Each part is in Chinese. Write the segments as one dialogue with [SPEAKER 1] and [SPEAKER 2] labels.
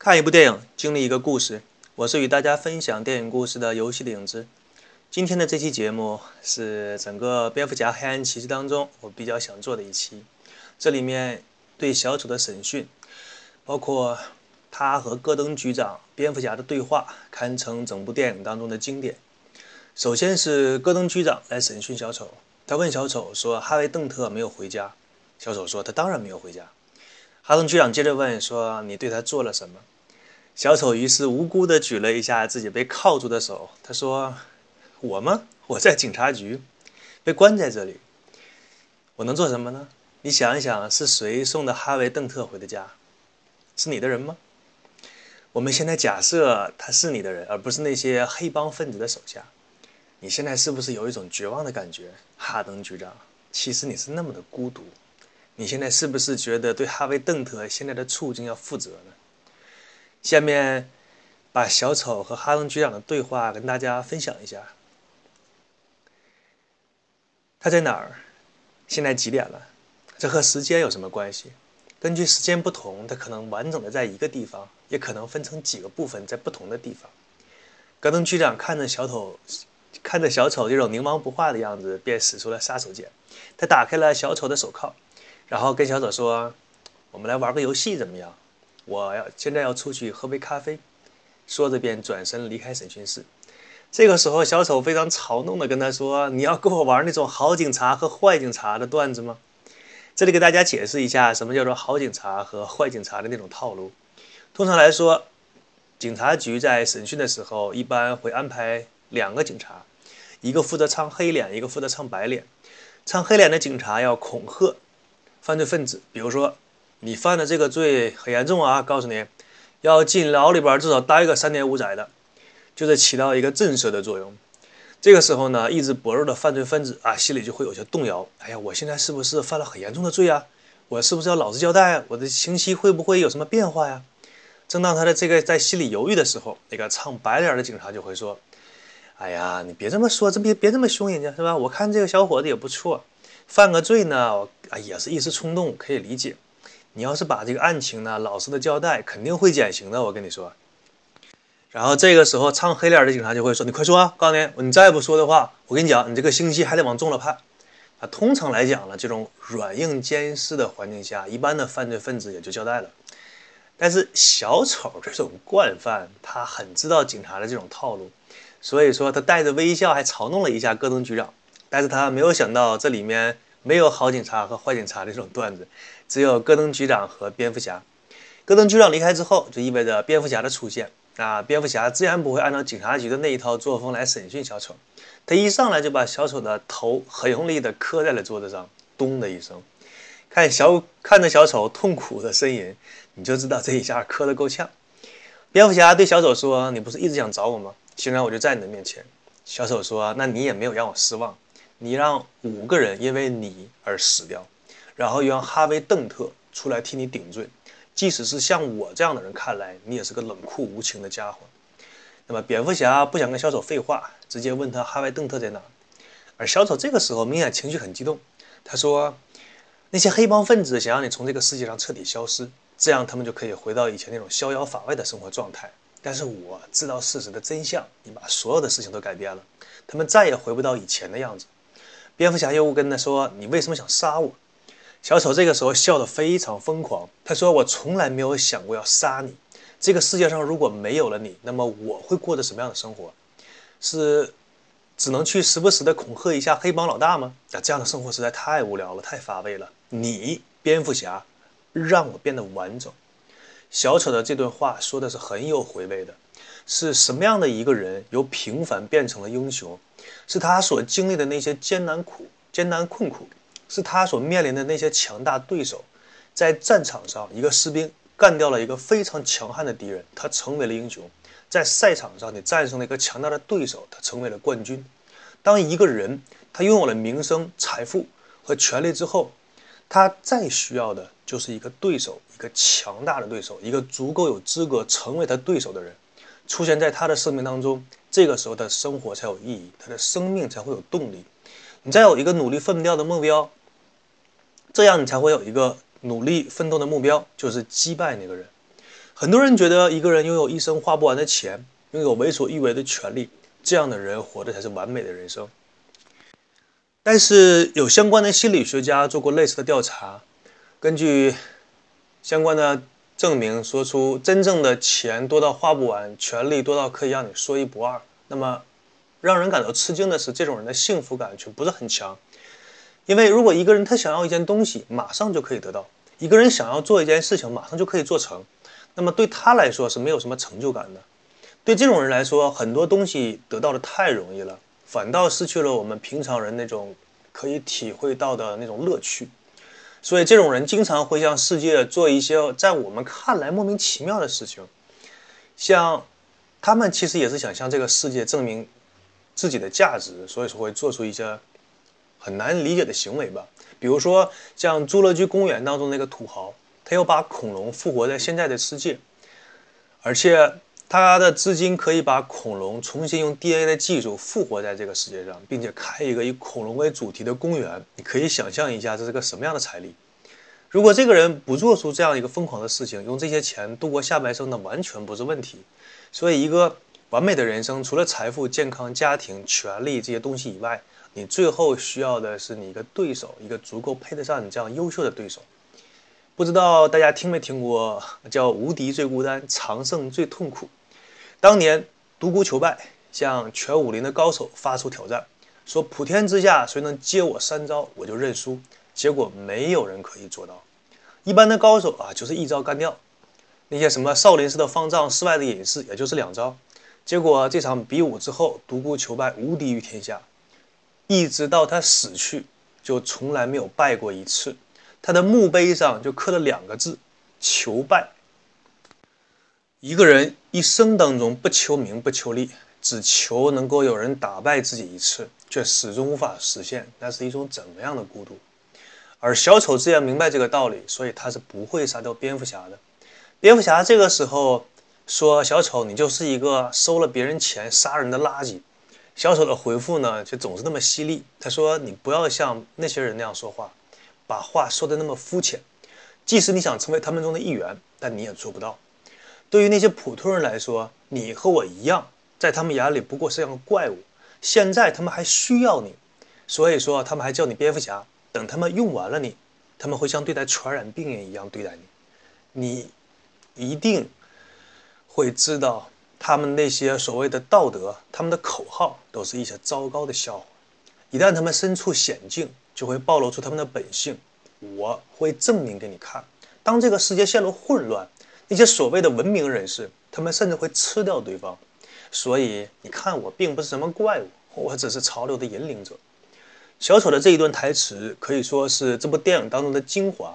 [SPEAKER 1] 看一部电影，经历一个故事。我是与大家分享电影故事的游戏的影子。今天的这期节目是整个蝙蝠侠黑暗骑士当中我比较想做的一期。这里面对小丑的审讯，包括他和戈登局长、蝙蝠侠的对话，堪称整部电影当中的经典。首先是戈登局长来审讯小丑，他问小丑说：“哈维·邓特没有回家。”小丑说：“他当然没有回家。”哈登局长接着问说：“你对他做了什么？”小丑于是无辜地举了一下自己被铐住的手，他说：“我吗？我在警察局，被关在这里，我能做什么呢？你想一想，是谁送的哈维·邓特回的家？是你的人吗？我们现在假设他是你的人，而不是那些黑帮分子的手下。你现在是不是有一种绝望的感觉，哈登局长？其实你是那么的孤独。”你现在是不是觉得对哈维·邓特现在的处境要负责呢？下面把小丑和哈登局长的对话跟大家分享一下。他在哪儿？现在几点了？这和时间有什么关系？根据时间不同，他可能完整的在一个地方，也可能分成几个部分在不同的地方。戈登局长看着小丑，看着小丑这种凝望不化的样子，便使出了杀手锏。他打开了小丑的手铐。然后跟小丑说：“我们来玩个游戏怎么样？我要现在要出去喝杯咖啡。”说着便转身离开审讯室。这个时候，小丑非常嘲弄地跟他说：“你要跟我玩那种好警察和坏警察的段子吗？”这里给大家解释一下，什么叫做好警察和坏警察的那种套路。通常来说，警察局在审讯的时候一般会安排两个警察，一个负责唱黑脸，一个负责唱白脸。唱黑脸的警察要恐吓。犯罪分子，比如说你犯的这个罪很严重啊，告诉你要进牢里边至少待个三年五载的，就是起到一个震慑的作用。这个时候呢，意志薄弱的犯罪分子啊，心里就会有些动摇。哎呀，我现在是不是犯了很严重的罪啊？我是不是要老实交代？我的刑期会不会有什么变化呀？正当他的这个在心里犹豫的时候，那个唱白脸的警察就会说：“哎呀，你别这么说，这别别这么凶人家是吧？我看这个小伙子也不错。”犯个罪呢，啊，也是一时冲动，可以理解。你要是把这个案情呢老实的交代，肯定会减刑的。我跟你说。然后这个时候唱黑脸的警察就会说：“你快说啊，告诉你，你再不说的话，我跟你讲，你这个刑期还得往重了判。”啊，通常来讲呢，这种软硬兼施的环境下，一般的犯罪分子也就交代了。但是小丑这种惯犯，他很知道警察的这种套路，所以说他带着微笑还嘲弄了一下戈登局长。但是他没有想到，这里面没有好警察和坏警察的这种段子，只有戈登局长和蝙蝠侠。戈登局长离开之后，就意味着蝙蝠侠的出现。啊，蝙蝠侠自然不会按照警察局的那一套作风来审讯小丑。他一上来就把小丑的头很用力地磕在了桌子上，咚的一声。看小看着小丑痛苦的呻吟，你就知道这一下磕得够呛。蝙蝠侠对小丑说：“你不是一直想找我吗？现在我就在你的面前。”小丑说：“那你也没有让我失望。”你让五个人因为你而死掉，然后又让哈维·邓特出来替你顶罪，即使是像我这样的人看来，你也是个冷酷无情的家伙。那么，蝙蝠侠不想跟小丑废话，直接问他哈维·邓特在哪。而小丑这个时候明显情绪很激动，他说：“那些黑帮分子想让你从这个世界上彻底消失，这样他们就可以回到以前那种逍遥法外的生活状态。但是我知道事实的真相，你把所有的事情都改变了，他们再也回不到以前的样子。”蝙蝠侠又跟他说：“你为什么想杀我？”小丑这个时候笑得非常疯狂。他说：“我从来没有想过要杀你。这个世界上如果没有了你，那么我会过着什么样的生活？是只能去时不时的恐吓一下黑帮老大吗？那这样的生活实在太无聊了，太乏味了。你，蝙蝠侠，让我变得完整。”小丑的这段话说的是很有回味的。是什么样的一个人由平凡变成了英雄？是他所经历的那些艰难苦、艰难困苦，是他所面临的那些强大对手。在战场上，一个士兵干掉了一个非常强悍的敌人，他成为了英雄。在赛场上，你战胜了一个强大的对手，他成为了冠军。当一个人他拥有了名声、财富和权力之后，他再需要的就是一个对手，一个强大的对手，一个足够有资格成为他对手的人。出现在他的生命当中，这个时候的生活才有意义，他的生命才会有动力。你再有一个努力奋不掉的目标，这样你才会有一个努力奋斗的目标，就是击败那个人。很多人觉得一个人拥有一生花不完的钱，拥有为所欲为的权利，这样的人活的才是完美的人生。但是有相关的心理学家做过类似的调查，根据相关的证明，说出真正的钱多到花不完，权利多到可以让你说一不二。那么，让人感到吃惊的是，这种人的幸福感却不是很强。因为如果一个人他想要一件东西，马上就可以得到；一个人想要做一件事情，马上就可以做成，那么对他来说是没有什么成就感的。对这种人来说，很多东西得到的太容易了。反倒失去了我们平常人那种可以体会到的那种乐趣，所以这种人经常会向世界做一些在我们看来莫名其妙的事情，像他们其实也是想向这个世界证明自己的价值，所以说会做出一些很难理解的行为吧。比如说像侏罗纪公园当中那个土豪，他要把恐龙复活在现在的世界，而且。他的资金可以把恐龙重新用 DNA 的技术复活在这个世界上，并且开一个以恐龙为主题的公园。你可以想象一下，这是个什么样的财力？如果这个人不做出这样一个疯狂的事情，用这些钱度过下半生，那完全不是问题。所以，一个完美的人生，除了财富、健康、家庭、权利这些东西以外，你最后需要的是你一个对手，一个足够配得上你这样优秀的对手。不知道大家听没听过叫“无敌最孤单，常胜最痛苦”。当年独孤求败向全武林的高手发出挑战，说：“普天之下谁能接我三招，我就认输。”结果没有人可以做到。一般的高手啊，就是一招干掉。那些什么少林寺的方丈、寺外的隐士，也就是两招。结果这场比武之后，独孤求败无敌于天下，一直到他死去，就从来没有败过一次。他的墓碑上就刻了两个字：“求败。”一个人一生当中不求名不求利，只求能够有人打败自己一次，却始终无法实现，那是一种怎么样的孤独？而小丑自然明白这个道理，所以他是不会杀掉蝙蝠侠的。蝙蝠侠这个时候说：“小丑，你就是一个收了别人钱杀人的垃圾。”小丑的回复呢，却总是那么犀利。他说：“你不要像那些人那样说话，把话说的那么肤浅。即使你想成为他们中的一员，但你也做不到。”对于那些普通人来说，你和我一样，在他们眼里不过是样个怪物。现在他们还需要你，所以说他们还叫你蝙蝠侠。等他们用完了你，他们会像对待传染病人一样对待你。你一定会知道，他们那些所谓的道德，他们的口号，都是一些糟糕的笑话。一旦他们身处险境，就会暴露出他们的本性。我会证明给你看。当这个世界陷入混乱。那些所谓的文明人士，他们甚至会吃掉对方。所以你看，我并不是什么怪物，我只是潮流的引领者。小丑的这一段台词可以说是这部电影当中的精华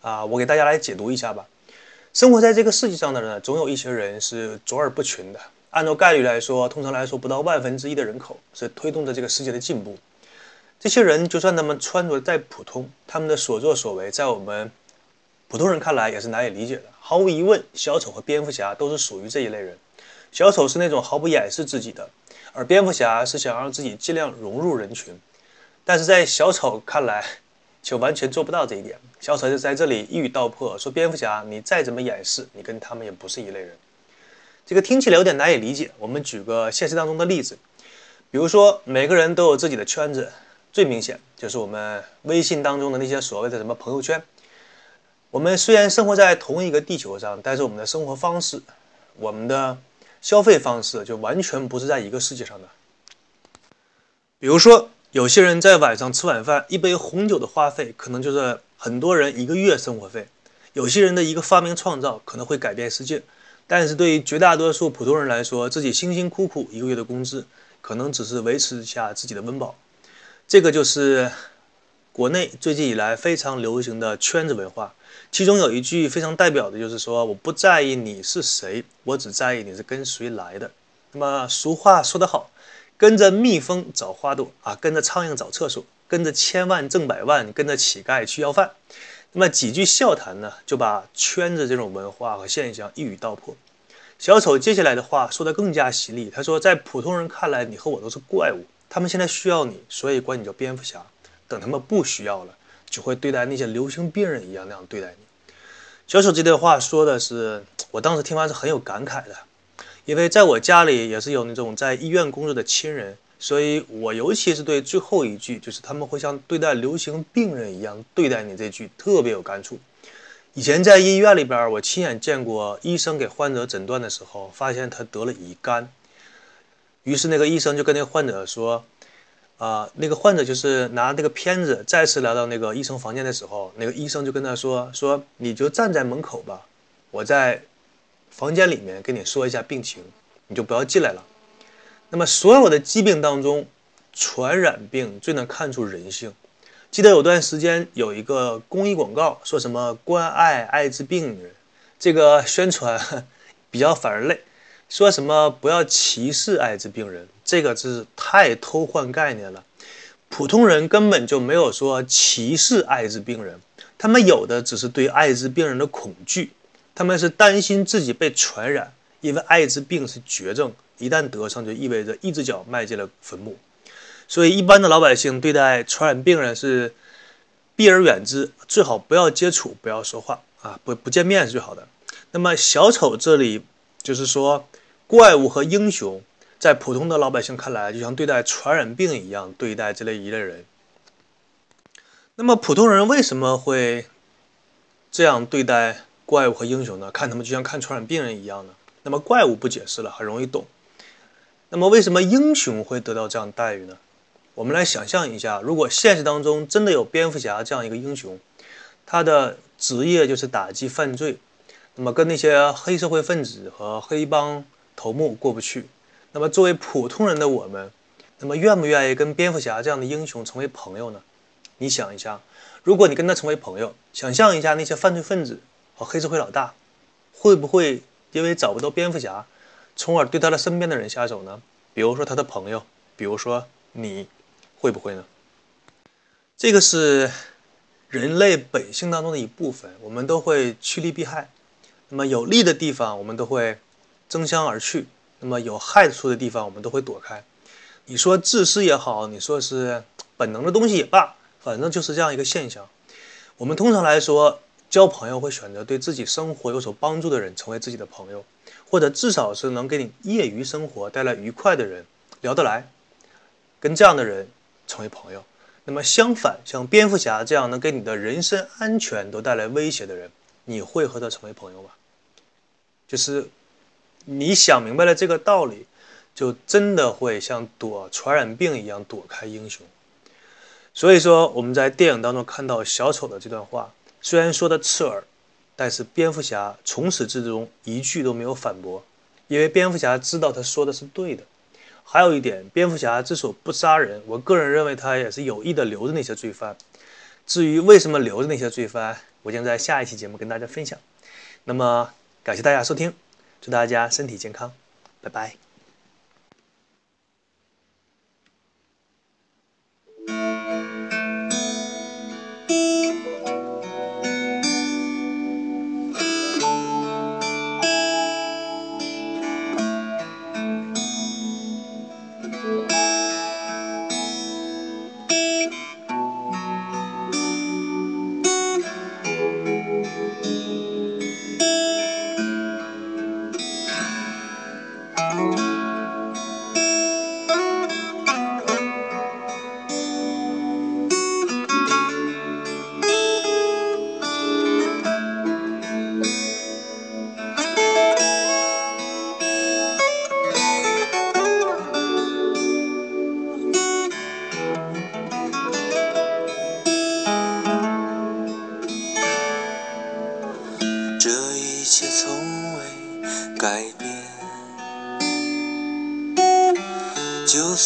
[SPEAKER 1] 啊！我给大家来解读一下吧。生活在这个世界上的人，总有一些人是卓尔不群的。按照概率来说，通常来说，不到万分之一的人口是推动着这个世界的进步。这些人，就算他们穿着再普通，他们的所作所为，在我们。普通人看来也是难以理解的。毫无疑问，小丑和蝙蝠侠都是属于这一类人。小丑是那种毫不掩饰自己的，而蝙蝠侠是想让自己尽量融入人群。但是在小丑看来，就完全做不到这一点。小丑就在这里一语道破，说蝙蝠侠，你再怎么掩饰，你跟他们也不是一类人。这个听起来有点难以理解。我们举个现实当中的例子，比如说每个人都有自己的圈子，最明显就是我们微信当中的那些所谓的什么朋友圈。我们虽然生活在同一个地球上，但是我们的生活方式、我们的消费方式就完全不是在一个世界上的。比如说，有些人在晚上吃晚饭，一杯红酒的花费可能就是很多人一个月生活费；有些人的一个发明创造可能会改变世界，但是对于绝大多数普通人来说，自己辛辛苦苦一个月的工资，可能只是维持一下自己的温饱。这个就是国内最近以来非常流行的圈子文化。其中有一句非常代表的，就是说我不在意你是谁，我只在意你是跟谁来的。那么俗话说得好，跟着蜜蜂找花朵啊，跟着苍蝇找厕所，跟着千万挣百万，跟着乞丐去要饭。那么几句笑谈呢，就把圈子这种文化和现象一语道破。小丑接下来的话说得更加犀利，他说，在普通人看来，你和我都是怪物，他们现在需要你，所以管你叫蝙蝠侠。等他们不需要了。就会对待那些流行病人一样那样对待你。小丑这段话说的是，我当时听完是很有感慨的，因为在我家里也是有那种在医院工作的亲人，所以我尤其是对最后一句，就是他们会像对待流行病人一样对待你这句特别有感触。以前在医院里边，我亲眼见过医生给患者诊断的时候，发现他得了乙肝，于是那个医生就跟那个患者说。啊，那个患者就是拿那个片子，再次来到那个医生房间的时候，那个医生就跟他说：“说你就站在门口吧，我在房间里面跟你说一下病情，你就不要进来了。”那么，所有的疾病当中，传染病最能看出人性。记得有段时间有一个公益广告，说什么关爱艾滋病人，这个宣传比较反人类。说什么不要歧视艾滋病人，这个是太偷换概念了。普通人根本就没有说歧视艾滋病人，他们有的只是对艾滋病人的恐惧，他们是担心自己被传染，因为艾滋病是绝症，一旦得上就意味着一只脚迈进了坟墓。所以一般的老百姓对待传染病人是避而远之，最好不要接触，不要说话啊，不不见面是最好的。那么小丑这里就是说。怪物和英雄，在普通的老百姓看来，就像对待传染病一样对待这类一类人。那么，普通人为什么会这样对待怪物和英雄呢？看他们就像看传染病人一样呢？那么，怪物不解释了，很容易懂。那么，为什么英雄会得到这样待遇呢？我们来想象一下，如果现实当中真的有蝙蝠侠这样一个英雄，他的职业就是打击犯罪，那么跟那些黑社会分子和黑帮。头目过不去，那么作为普通人的我们，那么愿不愿意跟蝙蝠侠这样的英雄成为朋友呢？你想一下，如果你跟他成为朋友，想象一下那些犯罪分子和黑社会老大，会不会因为找不到蝙蝠侠，从而对他的身边的人下手呢？比如说他的朋友，比如说你，会不会呢？这个是人类本性当中的一部分，我们都会趋利避害。那么有利的地方，我们都会。争相而去，那么有害处的地方，我们都会躲开。你说自私也好，你说是本能的东西也罢，反正就是这样一个现象。我们通常来说，交朋友会选择对自己生活有所帮助的人成为自己的朋友，或者至少是能给你业余生活带来愉快的人，聊得来，跟这样的人成为朋友。那么相反，像蝙蝠侠这样能给你的人身安全都带来威胁的人，你会和他成为朋友吗？就是。你想明白了这个道理，就真的会像躲传染病一样躲开英雄。所以说，我们在电影当中看到小丑的这段话，虽然说的刺耳，但是蝙蝠侠从始至终一句都没有反驳，因为蝙蝠侠知道他说的是对的。还有一点，蝙蝠侠之所不杀人，我个人认为他也是有意的留着那些罪犯。至于为什么留着那些罪犯，我将在下一期节目跟大家分享。那么，感谢大家收听。祝大家身体健康，拜拜。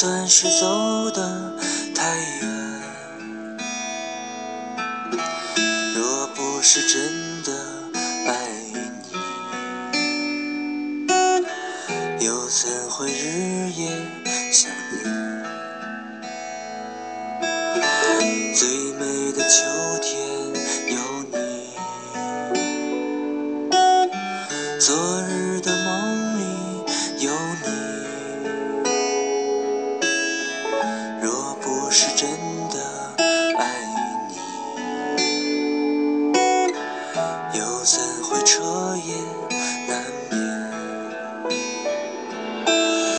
[SPEAKER 1] 算是走的